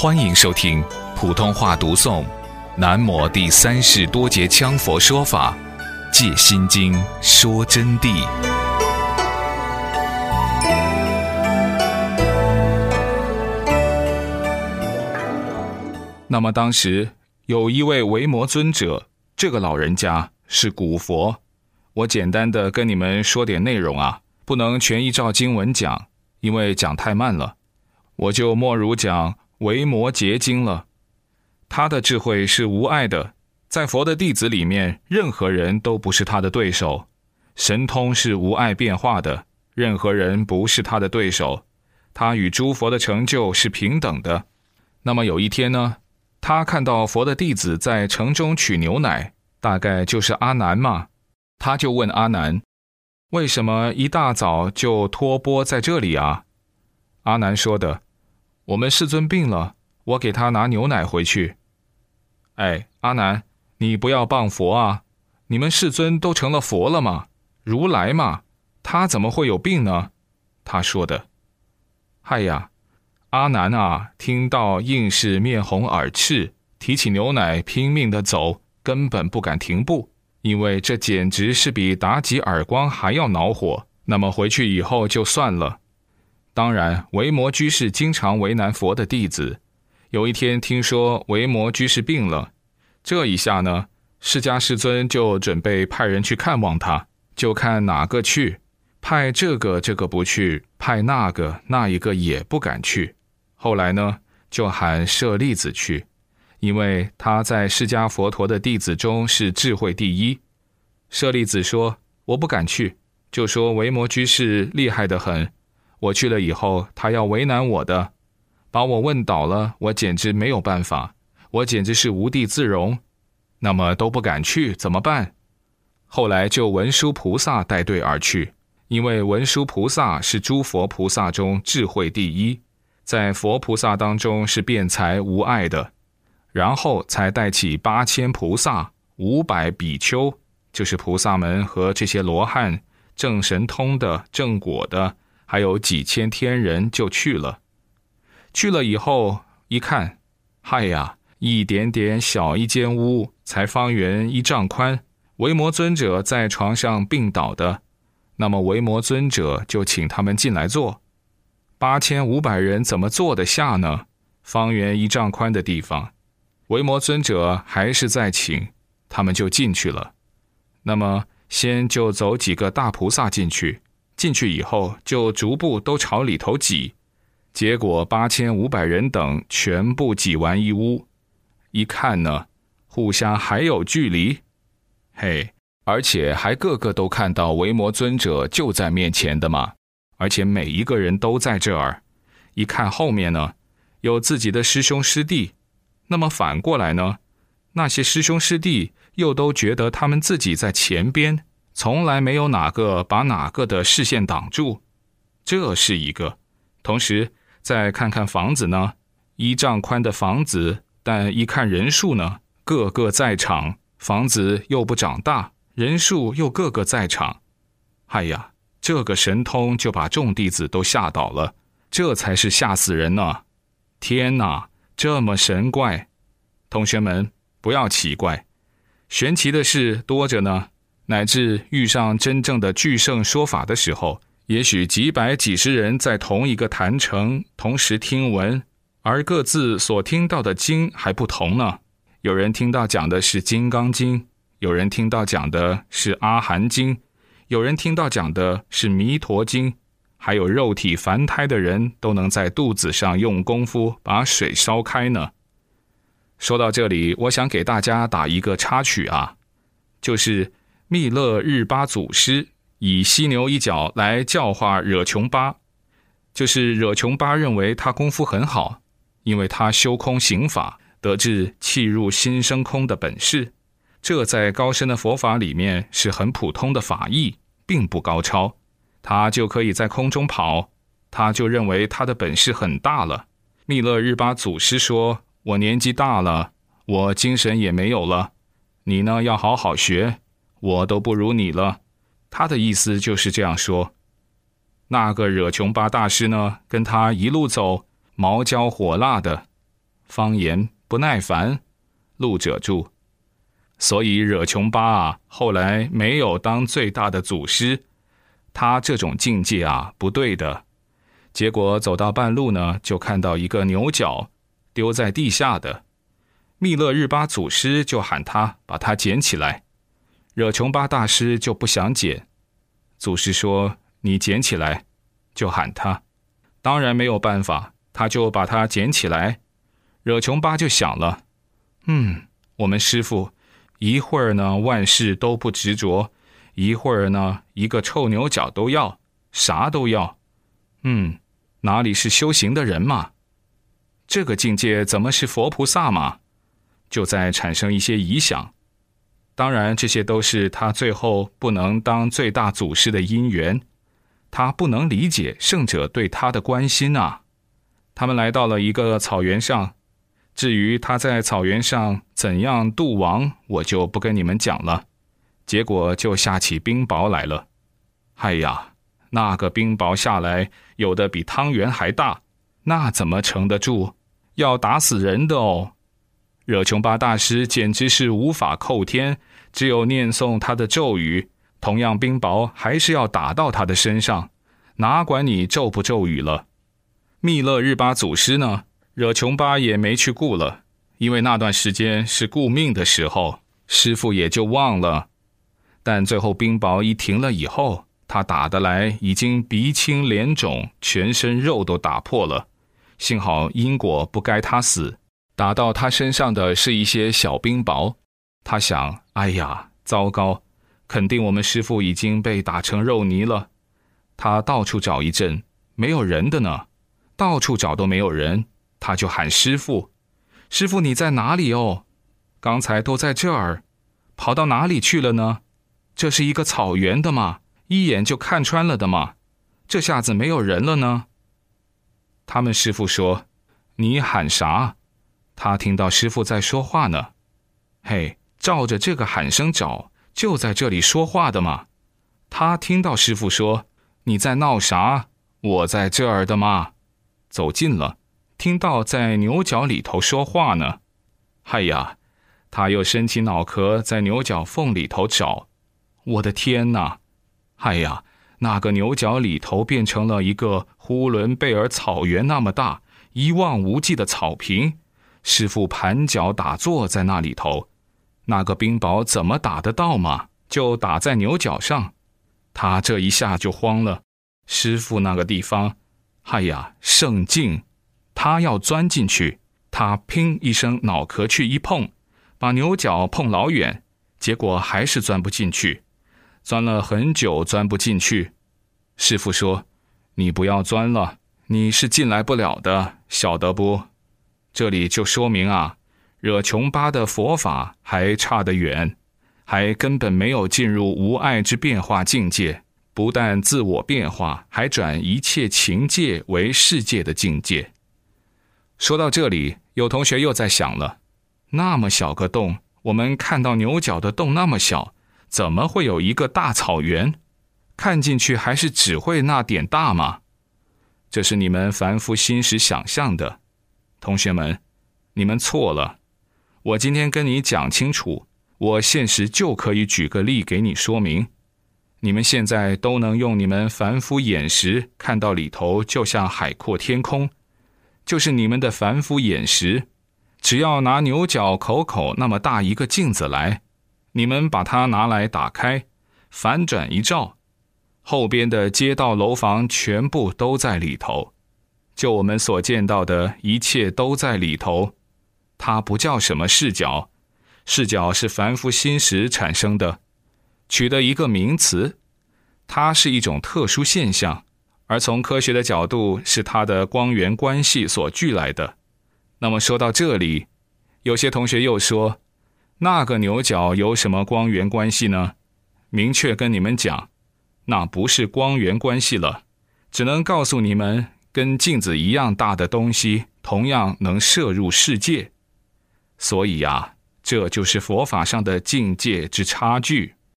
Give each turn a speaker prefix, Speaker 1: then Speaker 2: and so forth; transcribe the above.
Speaker 1: 欢迎收听普通话读诵《南摩第三世多杰羌佛说法·借心经说真谛》。那么当时有一位维摩尊者，这个老人家是古佛。我简单的跟你们说点内容啊，不能全依照经文讲，因为讲太慢了。我就莫如讲维摩诘经了。他的智慧是无碍的，在佛的弟子里面，任何人都不是他的对手。神通是无碍变化的，任何人不是他的对手。他与诸佛的成就是平等的。那么有一天呢，他看到佛的弟子在城中取牛奶，大概就是阿难嘛，他就问阿难：“为什么一大早就托钵在这里啊？”阿难说的。我们世尊病了，我给他拿牛奶回去。哎，阿难，你不要谤佛啊！你们世尊都成了佛了吗？如来嘛，他怎么会有病呢？他说的。嗨呀，阿难啊，听到硬是面红耳赤，提起牛奶拼命的走，根本不敢停步，因为这简直是比打几耳光还要恼火。那么回去以后就算了。当然，维摩居士经常为难佛的弟子。有一天听说维摩居士病了，这一下呢，释迦世尊就准备派人去看望他，就看哪个去。派这个这个不去，派那个那一个也不敢去。后来呢，就喊舍利子去，因为他在释迦佛陀的弟子中是智慧第一。舍利子说：“我不敢去。”就说维摩居士厉害得很。我去了以后，他要为难我的，把我问倒了，我简直没有办法，我简直是无地自容。那么都不敢去，怎么办？后来就文殊菩萨带队而去，因为文殊菩萨是诸佛菩萨中智慧第一，在佛菩萨当中是辩才无碍的。然后才带起八千菩萨、五百比丘，就是菩萨们和这些罗汉、正神通的、正果的。还有几千天人就去了，去了以后一看，嗨呀，一点点小一间屋，才方圆一丈宽。维摩尊者在床上病倒的，那么维摩尊者就请他们进来坐。八千五百人怎么坐得下呢？方圆一丈宽的地方，维摩尊者还是在请，他们就进去了。那么先就走几个大菩萨进去。进去以后，就逐步都朝里头挤，结果八千五百人等全部挤完一屋，一看呢，互相还有距离，嘿，而且还个个都看到维摩尊者就在面前的嘛，而且每一个人都在这儿，一看后面呢，有自己的师兄师弟，那么反过来呢，那些师兄师弟又都觉得他们自己在前边。从来没有哪个把哪个的视线挡住，这是一个。同时再看看房子呢，一丈宽的房子，但一看人数呢，个个在场，房子又不长大，人数又个个在场。哎呀，这个神通就把众弟子都吓倒了，这才是吓死人呢！天哪，这么神怪！同学们不要奇怪，玄奇的事多着呢。乃至遇上真正的巨圣说法的时候，也许几百几十人在同一个坛城同时听闻，而各自所听到的经还不同呢。有人听到讲的是《金刚经》，有人听到讲的是《阿含经》，有人听到讲的是《弥陀经》，还有肉体凡胎的人都能在肚子上用功夫把水烧开呢。说到这里，我想给大家打一个插曲啊，就是。密勒日巴祖师以犀牛一角来教化惹琼巴，就是惹琼巴认为他功夫很好，因为他修空行法，得至气入心生空的本事。这在高深的佛法里面是很普通的法义，并不高超。他就可以在空中跑，他就认为他的本事很大了。密勒日巴祖师说：“我年纪大了，我精神也没有了，你呢要好好学。”我都不如你了，他的意思就是这样说。那个惹琼巴大师呢，跟他一路走，毛焦火辣的，方言不耐烦。路者住。所以惹琼巴啊，后来没有当最大的祖师，他这种境界啊不对的。结果走到半路呢，就看到一个牛角丢在地下的，密勒日巴祖师就喊他把它捡起来，惹琼巴大师就不想捡，祖师说你捡起来，就喊他，当然没有办法，他就把它捡起来，惹琼巴就想了，嗯，我们师傅。一会儿呢，万事都不执着；一会儿呢，一个臭牛角都要，啥都要。嗯，哪里是修行的人嘛？这个境界怎么是佛菩萨嘛？就在产生一些疑想。当然，这些都是他最后不能当最大祖师的因缘。他不能理解圣者对他的关心啊。他们来到了一个草原上。至于他在草原上怎样度亡，我就不跟你们讲了。结果就下起冰雹来了。哎呀，那个冰雹下来，有的比汤圆还大，那怎么撑得住？要打死人的哦！惹琼巴大师简直是无法扣天，只有念诵他的咒语，同样冰雹还是要打到他的身上，哪管你咒不咒语了。密勒日巴祖师呢？惹琼巴也没去顾了，因为那段时间是顾命的时候，师傅也就忘了。但最后冰雹一停了以后，他打得来已经鼻青脸肿，全身肉都打破了。幸好因果不该他死，打到他身上的是一些小冰雹。他想：哎呀，糟糕，肯定我们师傅已经被打成肉泥了。他到处找一阵，没有人的呢，到处找都没有人。他就喊师傅：“师傅，你在哪里哦？刚才都在这儿，跑到哪里去了呢？这是一个草原的嘛，一眼就看穿了的嘛。这下子没有人了呢。”他们师傅说：“你喊啥？”他听到师傅在说话呢。嘿，照着这个喊声找，就在这里说话的嘛。他听到师傅说：“你在闹啥？我在这儿的嘛。”走近了。听到在牛角里头说话呢，哎呀，他又伸起脑壳在牛角缝里头找，我的天哪！哎呀，那个牛角里头变成了一个呼伦贝尔草原那么大，一望无际的草坪。师傅盘脚打坐在那里头，那个冰雹怎么打得到嘛？就打在牛角上，他这一下就慌了。师傅那个地方，哎呀，圣境。他要钻进去，他砰一声脑壳去一碰，把牛角碰老远，结果还是钻不进去，钻了很久钻不进去。师傅说：“你不要钻了，你是进来不了的，晓得不？”这里就说明啊，惹琼巴的佛法还差得远，还根本没有进入无爱之变化境界，不但自我变化，还转一切情界为世界的境界。说到这里，有同学又在想了：那么小个洞，我们看到牛角的洞那么小，怎么会有一个大草原？看进去还是只会那点大吗？这是你们凡夫心识想象的，同学们，你们错了。我今天跟你讲清楚，我现实就可以举个例给你说明。你们现在都能用你们凡夫眼识看到里头，就像海阔天空。就是你们的凡夫眼识，只要拿牛角口口那么大一个镜子来，你们把它拿来打开，反转一照，后边的街道楼房全部都在里头，就我们所见到的一切都在里头。它不叫什么视角，视角是凡夫心识产生的，取得一个名词，它是一种特殊现象。而从科学的角度，是它的光源关系所聚来的。那么说到这里，有些同学又说，那个牛角有什么光源关系呢？明确跟你们讲，那不是光源关系了，只能告诉你们，跟镜子一样大的东西，同样能摄入世界。所以呀，这就是佛法上的境界之差距。